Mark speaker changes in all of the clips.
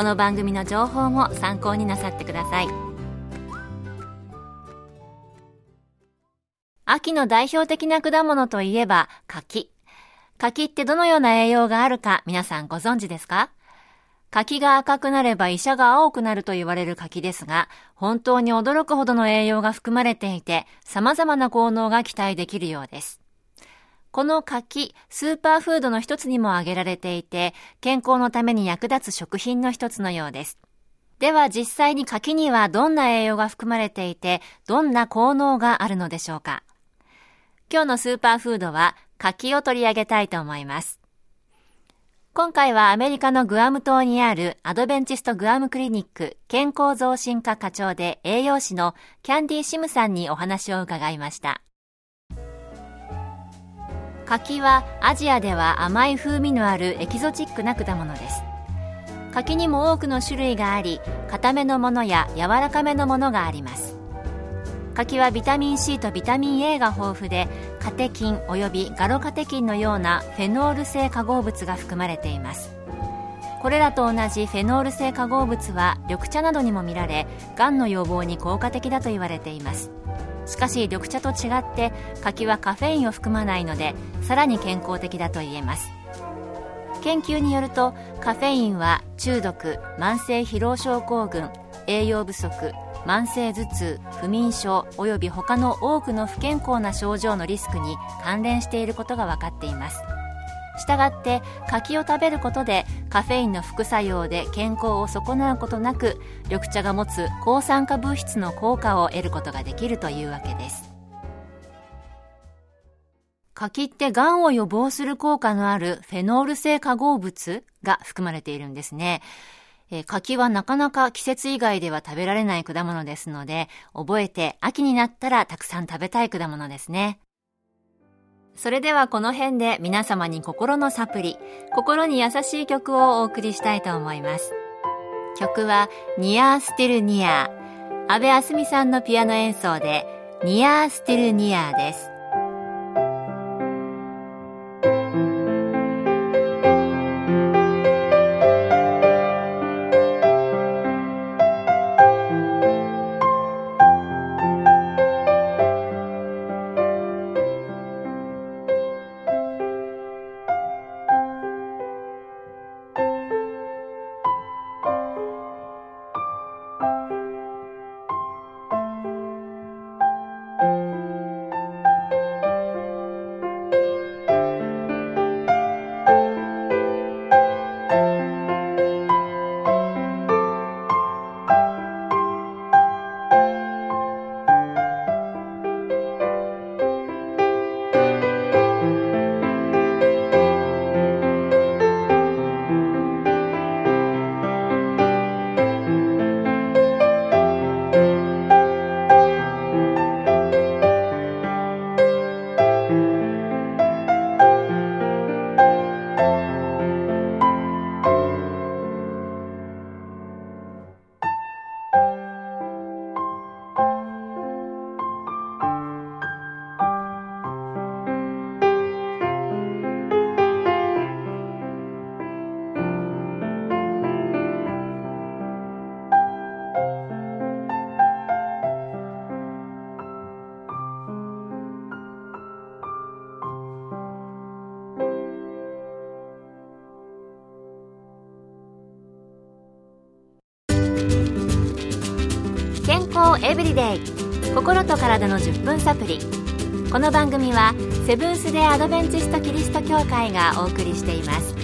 Speaker 1: この番組の情報も参考になさってください。秋の代表的な果物といえば柿。柿ってどのような栄養があるか皆さんご存知ですか？柿が赤くなれば医者が青くなると言われる柿ですが、本当に驚くほどの栄養が含まれていて、様々な効能が期待できるようです。この柿、スーパーフードの一つにも挙げられていて、健康のために役立つ食品の一つのようです。では実際に柿にはどんな栄養が含まれていて、どんな効能があるのでしょうか今日のスーパーフードは柿を取り上げたいと思います。今回はアメリカのグアム島にあるアドベンチストグアムクリニック健康増進課課長で栄養士のキャンディ・シムさんにお話を伺いました。柿はアジアでは甘い風味のあるエキゾチックな果物です。柿にも多くの種類があり固めのものや柔らかめのものがあります。柿はビタミン C とビタミン A が豊富でカテキンおよびガロカテキンのようなフェノール性化合物が含まれています。これらと同じフェノール性化合物は緑茶などにも見られがんの予防に効果的だと言われています。しかし緑茶と違って柿はカフェインを含まないのでさらに健康的だと言えます。研究によるとカフェインは中毒慢性疲労症候群栄養不足慢性頭痛不眠症および他の多くの不健康な症状のリスクに関連していることが分かっています。したがって柿を食べることでカフェインの副作用で健康を損なうことなく緑茶が持つ抗酸化物質の効果を得ることができるというわけです柿ってがんを予防する効果のあるフェノール性化合物が含まれているんですね。え柿はなかなか季節以外では食べられない果物ですので、覚えて秋になったらたくさん食べたい果物ですね。それではこの辺で皆様に心のサプリ、心に優しい曲をお送りしたいと思います。曲はニアースティルニアー。安部あすみさんのピアノ演奏でニアースティルニアーです。康エブリデイ心と体の10分サプリこの番組はセブンス・デ・アドベンチスト・キリスト教会がお送りしています。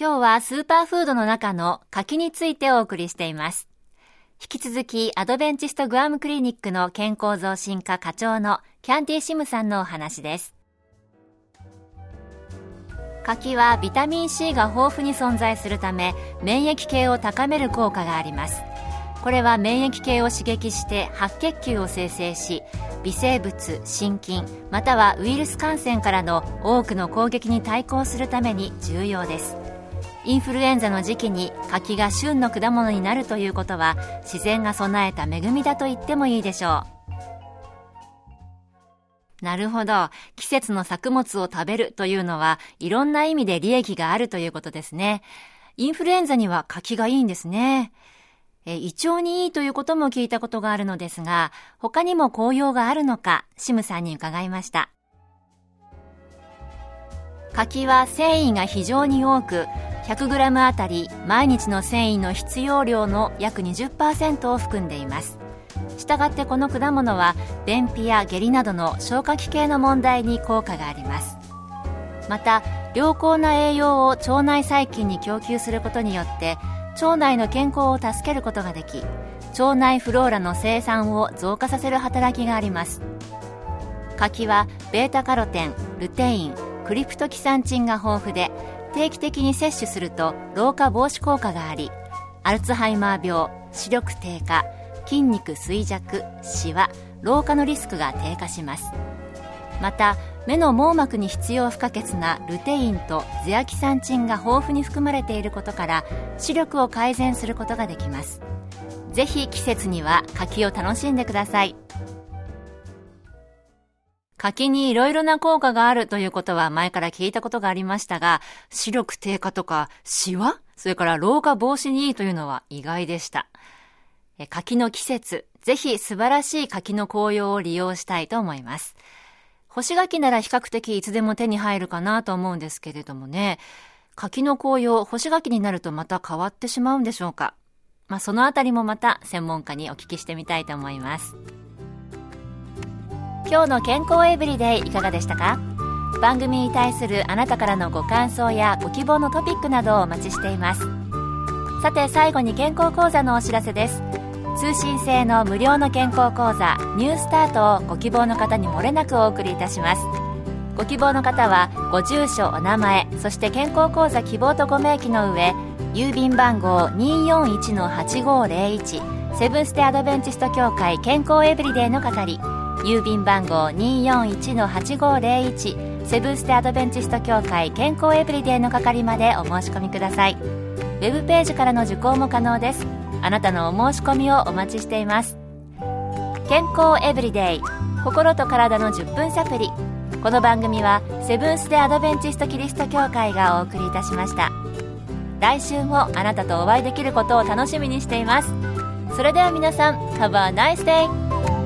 Speaker 1: 今日はスーパーフードの中の柿についてお送りしています。引き続きアドベンチストグアムクリニックの健康増進課課長のキャンティシムさんのお話です。柿はビタミン C が豊富に存在するため免疫系を高める効果があります。これは免疫系を刺激して白血球を生成し微生物心筋またはウイルス感染からの多くの攻撃に対抗するために重要です。インフルエンザの時期に柿が旬の果物になるということは自然が備えた恵みだと言ってもいいでしょう。なるほど。季節の作物を食べるというのは、いろんな意味で利益があるということですね。インフルエンザには柿がいいんですね。え胃腸にいいということも聞いたことがあるのですが、他にも効用があるのか、シムさんに伺いました。柿は繊維が非常に多く、100g あたり毎日の繊維の必要量の約20%を含んでいます。したがってこの果物は便秘や下痢などの消化器系の問題に効果があります。また良好な栄養を腸内細菌に供給することによって腸内の健康を助けることができ腸内フローラの生産を増加させる働きがあります。柿はベータカロテンルテインクリプトキサンチンが豊富で定期的に摂取すると老化防止効果がありアルツハイマー病視力低下筋肉衰弱シワ老化のリスクが低下します。また目の網膜に必要不可欠なルテインとゼアキサンチンが豊富に含まれていることから視力を改善することができます。ぜひ季節には柿を楽しんでください。柿にいろいろな効果があるということは前から聞いたことがありましたが、視力低下とかシワそれから老化防止にいいというのは意外でした。柿の季節、ぜひ素晴らしい柿の紅葉を利用したいと思います。干し柿なら比較的いつでも手に入るかなと思うんですけれどもね、柿の紅葉、干し柿になるとまた変わってしまうんでしょうか。まあ、そのあたりもまた専門家にお聞きしてみたいと思います。今日の健康エブリデイいかがでしたか？番組に対するあなたからのご感想やご希望のトピックなどをお待ちしています。さて最後に健康講座のお知らせです。通信制の無料の健康講座ニュースタートをご希望の方にもれなくお送りいたします。ご希望の方はご住所お名前そして健康講座希望とご明記の上郵便番号241-8501セブンステアドベンチスト協会健康エブリデイの係郵便番号241-8501セブンステアドベンチスト協会健康エブリデイの係までお申し込みください。ウェブページからの受講も可能です。あなたのお申し込みをお待ちしています。健康エブリデイ心と体の10分サプリこの番組はセブンス・デ・アドベンチスト・キリスト教会がお送りいたしました。来週もあなたとお会いできることを楽しみにしています。それでは皆さん Have a nice day!